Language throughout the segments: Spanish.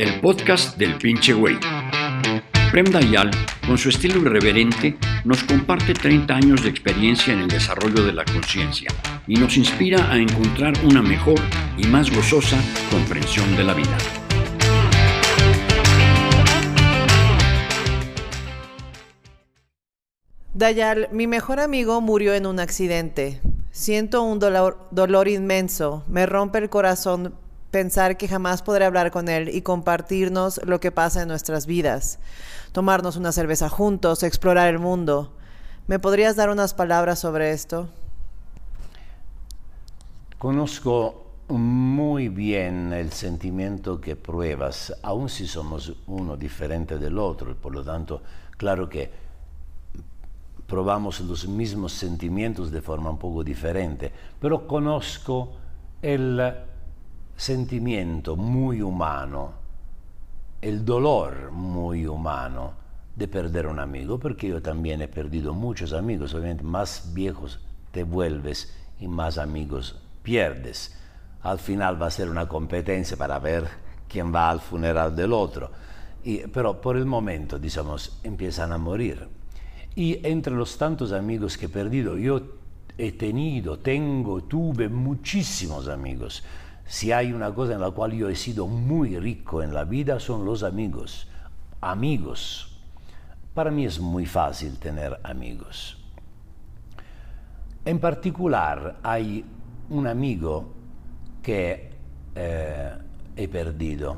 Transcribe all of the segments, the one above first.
el podcast del pinche güey. Prem Dayal, con su estilo irreverente, nos comparte 30 años de experiencia en el desarrollo de la conciencia y nos inspira a encontrar una mejor y más gozosa comprensión de la vida. Dayal, mi mejor amigo murió en un accidente. Siento un dolor, dolor inmenso. Me rompe el corazón pensar que jamás podré hablar con él y compartirnos lo que pasa en nuestras vidas, tomarnos una cerveza juntos, explorar el mundo. ¿Me podrías dar unas palabras sobre esto? Conozco muy bien el sentimiento que pruebas, aun si somos uno diferente del otro, por lo tanto, claro que probamos los mismos sentimientos de forma un poco diferente, pero conozco el sentimiento muy humano, el dolor muy humano de perder un amigo, porque yo también he perdido muchos amigos, obviamente más viejos te vuelves y más amigos pierdes. Al final va a ser una competencia para ver quién va al funeral del otro. Y, pero por el momento, digamos, empiezan a morir. Y entre los tantos amigos que he perdido, yo he tenido, tengo, tuve muchísimos amigos. Si hay una cosa en la cual yo he sido muy rico en la vida son los amigos. Amigos. Para mí es muy fácil tener amigos. En particular hay un amigo que eh, he perdido.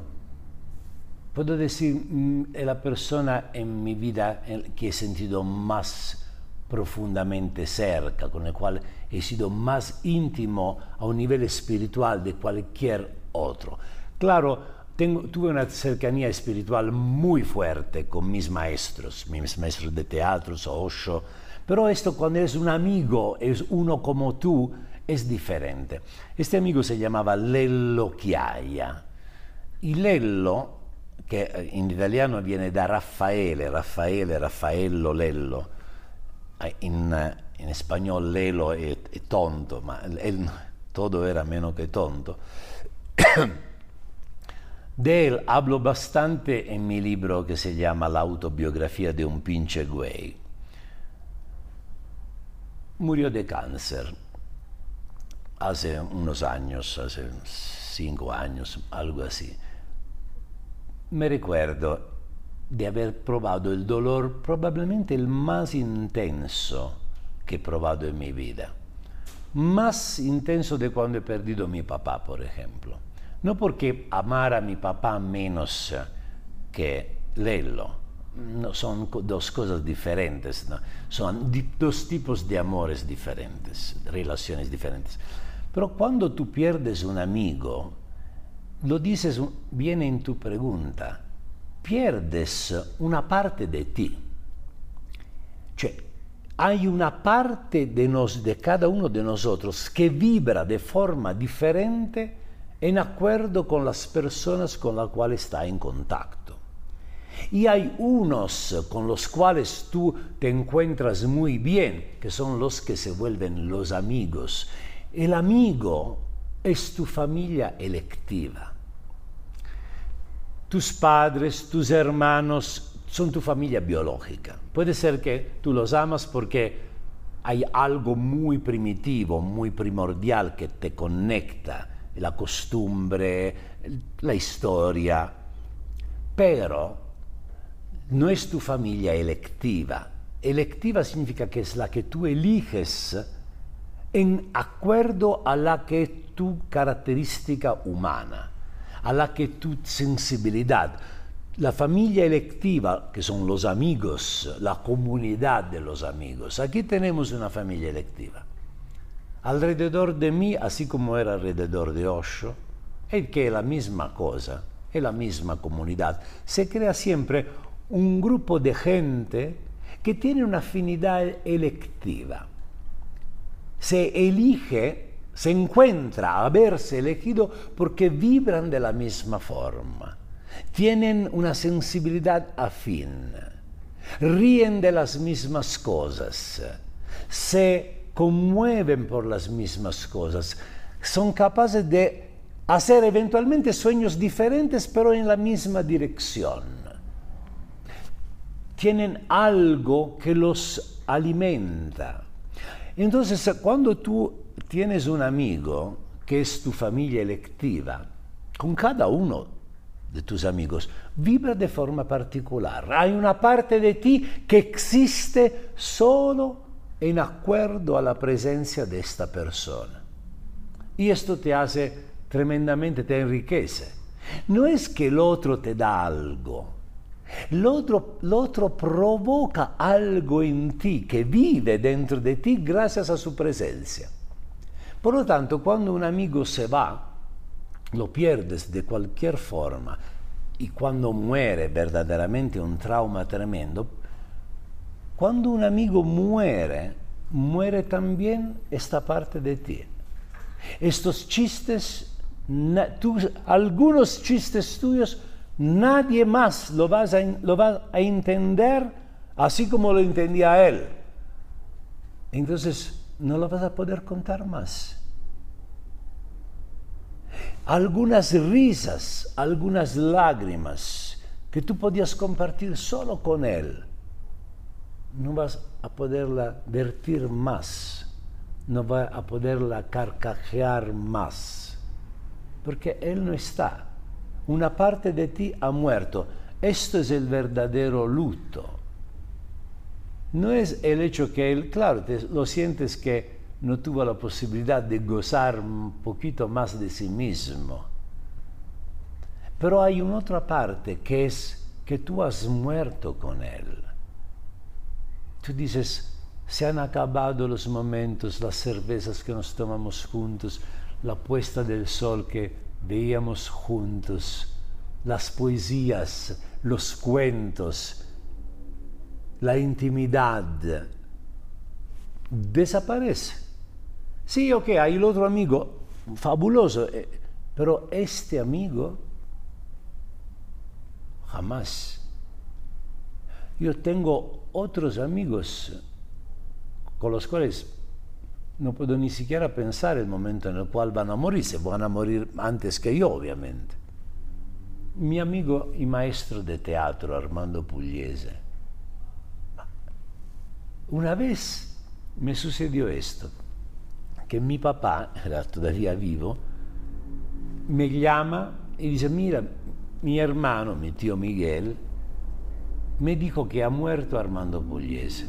Puedo decir, mm, es la persona en mi vida que he sentido más profundamente cerca, con el cual he sido más íntimo a un nivel espiritual de cualquier otro. Claro, tengo, tuve una cercanía espiritual muy fuerte con mis maestros, mis maestros de teatro, Osho, pero esto cuando es un amigo, es uno como tú, es diferente. Este amigo se llamaba Lello Chiaia y Lello, que in italiano viene da Raffaele, Raffaele, Raffaello, Lello, in, in español Lelo è, è tonto, ma él, todo era meno che tonto. De él hablo bastante en mi libro que se llama La autobiografía de un pinche güey. Murió de cáncer hace unos años, hace cinco años, algo así. Me recuerdo de haber probado el dolor probablemente el más intenso que he probado en mi vida. Más intenso de cuando he perdido a mi papá, por ejemplo. No porque amar a mi papá menos que Lelo, no, son dos cosas diferentes, ¿no? son dos tipos de amores diferentes, relaciones diferentes. Pero cuando tú pierdes un amigo, lo dices, viene en tu pregunta, pierdes una parte de ti. Cioè, hay una parte de, nos, de cada uno de nosotros que vibra de forma diferente en acuerdo con las personas con las cuales está en contacto. Y hay unos con los cuales tú te encuentras muy bien, que son los que se vuelven los amigos. El amigo es tu familia electiva tus padres, tus hermanos son tu familia biológica. Puede ser que tú los amas porque hay algo muy primitivo, muy primordial que te conecta, la costumbre, la historia, pero no es tu familia electiva. Electiva significa que es la que tú eliges en acuerdo a la que es tu característica humana a la que tu sensibilidad, la familia electiva, que son los amigos, la comunidad de los amigos. Aquí tenemos una familia electiva. Alrededor de mí, así como era alrededor de Osho, es que es la misma cosa, es la misma comunidad. Se crea siempre un grupo de gente que tiene una afinidad electiva. Se elige se encuentra haberse elegido porque vibran de la misma forma, tienen una sensibilidad afín, ríen de las mismas cosas, se conmueven por las mismas cosas, son capaces de hacer eventualmente sueños diferentes, pero en la misma dirección. Tienen algo que los alimenta. Entonces, cuando tú tienes un amigo que es tu familia electiva, con cada uno de tus amigos, vibra de forma particular. Hay una parte de ti que existe solo en acuerdo a la presencia de esta persona. Y esto te hace tremendamente, te enriquece. No es que el otro te da algo, el otro, el otro provoca algo en ti que vive dentro de ti gracias a su presencia. Por lo tanto, cuando un amigo se va, lo pierdes de cualquier forma y cuando muere verdaderamente un trauma tremendo, cuando un amigo muere, muere también esta parte de ti. Estos chistes, algunos chistes tuyos, nadie más lo, vas a, lo va a entender así como lo entendía él. Entonces no lo vas a poder contar más algunas risas, algunas lágrimas que tú podías compartir solo con Él, no vas a poderla vertir más, no vas a poderla carcajear más, porque Él no está. Una parte de ti ha muerto. Esto es el verdadero luto. No es el hecho que Él, claro, lo sientes que no tuvo la posibilidad de gozar un poquito más de sí mismo. Pero hay una otra parte que es que tú has muerto con él. Tú dices, se han acabado los momentos, las cervezas que nos tomamos juntos, la puesta del sol que veíamos juntos, las poesías, los cuentos, la intimidad. Desaparece. Sí, ok, hay el otro amigo, fabuloso, eh, pero este amigo jamás. Yo tengo otros amigos con los cuales no puedo ni siquiera pensar el momento en el cual van a morir, se van a morir antes que yo, obviamente. Mi amigo y maestro de teatro, Armando Pugliese, una vez me sucedió esto que mi papá, era todavía vivo, me llama y dice, mira, mi hermano, mi tío Miguel, me dijo que ha muerto Armando Pugliese.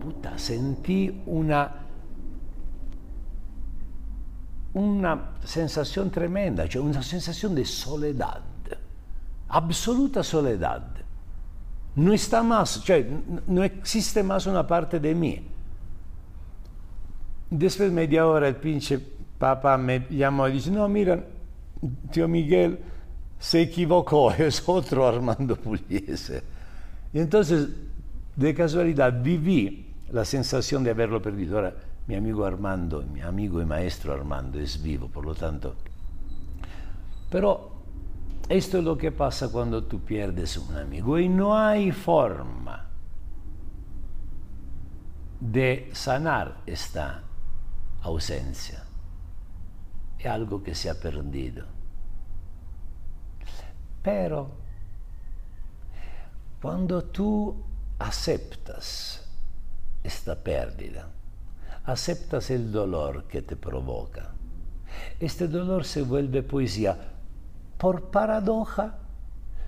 Puta, sentí una, una sensación tremenda, cioè una sensación de soledad, absoluta soledad. No está más, no existe más una parte de mí. Después media hora el pinche papá me llamó y dice, no, mira, tío Miguel se equivocó, es otro Armando Pugliese. Y entonces, de casualidad, viví la sensación de haberlo perdido. Ahora, mi amigo Armando, mi amigo y maestro Armando es vivo, por lo tanto. Pero esto es lo que pasa cuando tú pierdes un amigo y no hay forma de sanar esta ausencia. Es algo que se ha perdido. Pero cuando tú aceptas esta pérdida, aceptas el dolor que te provoca, este dolor se vuelve poesía. Por paradoja,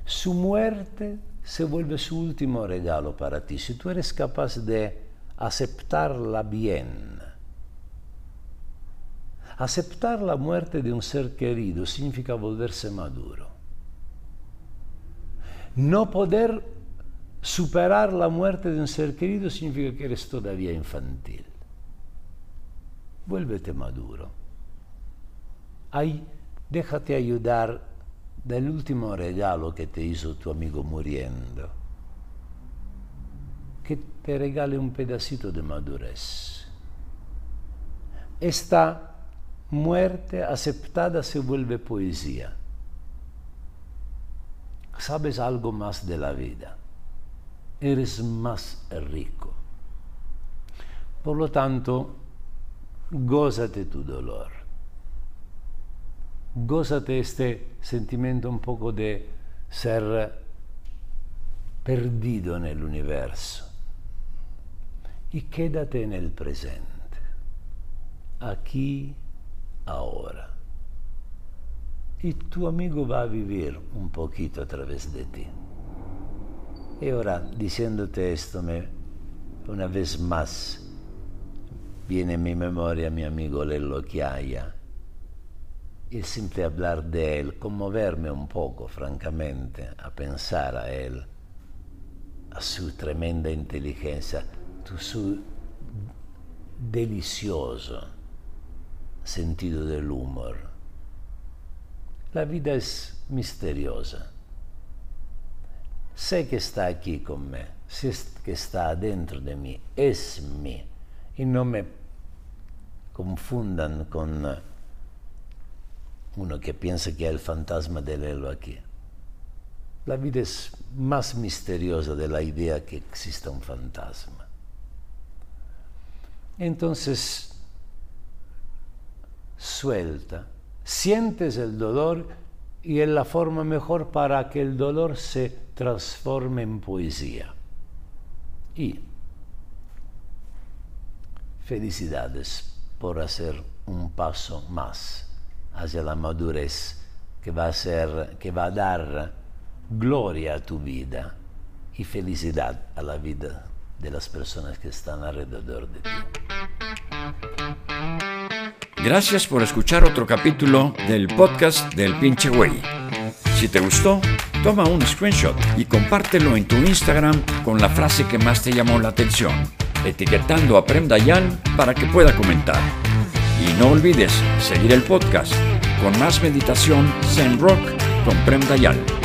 su muerte se vuelve su último regalo para ti. Si tú eres capaz de aceptarla bien, Aceptar la muerte de un ser querido significa volverse maduro. No poder superar la muerte de un ser querido significa que eres todavía infantil. Vuélvete maduro. Ahí, déjate ayudar del último regalo que te hizo tu amigo muriendo. Que te regale un pedacito de madurez. Esta muerte aceptada se vuelve poesía. Sabes algo más de la vida. Eres más rico. Por lo tanto, gózate tu dolor. Gózate este sentimiento un poco de ser perdido en el universo y quédate en el presente, aquí, ahora. Y tu amigo va a vivir un poquito a través de ti. Y ahora, diciéndote esto, una vez más viene en mi memoria mi amigo Lello Chiaia. El simple hablar de él, conmoverme un poco, francamente, a pensar a él, a su tremenda inteligencia, a su delicioso sentido del humor. La vida es misteriosa. Sé que está aquí con me, sé que está dentro de mí, es mí. Y no me confundan con uno que piensa que es el fantasma del Elo aquí. La vida es más misteriosa de la idea que exista un fantasma. Entonces, suelta, sientes el dolor y es la forma mejor para que el dolor se transforme en poesía. Y felicidades por hacer un paso más hacia la madurez que va a ser, que va a dar gloria a tu vida y felicidad a la vida de las personas que están alrededor de ti. Gracias por escuchar otro capítulo del podcast del pinche güey. Si te gustó, toma un screenshot y compártelo en tu Instagram con la frase que más te llamó la atención, etiquetando a Prem Dayan para que pueda comentar. Y no olvides seguir el podcast con más meditación Zen Rock con Prem Dayan.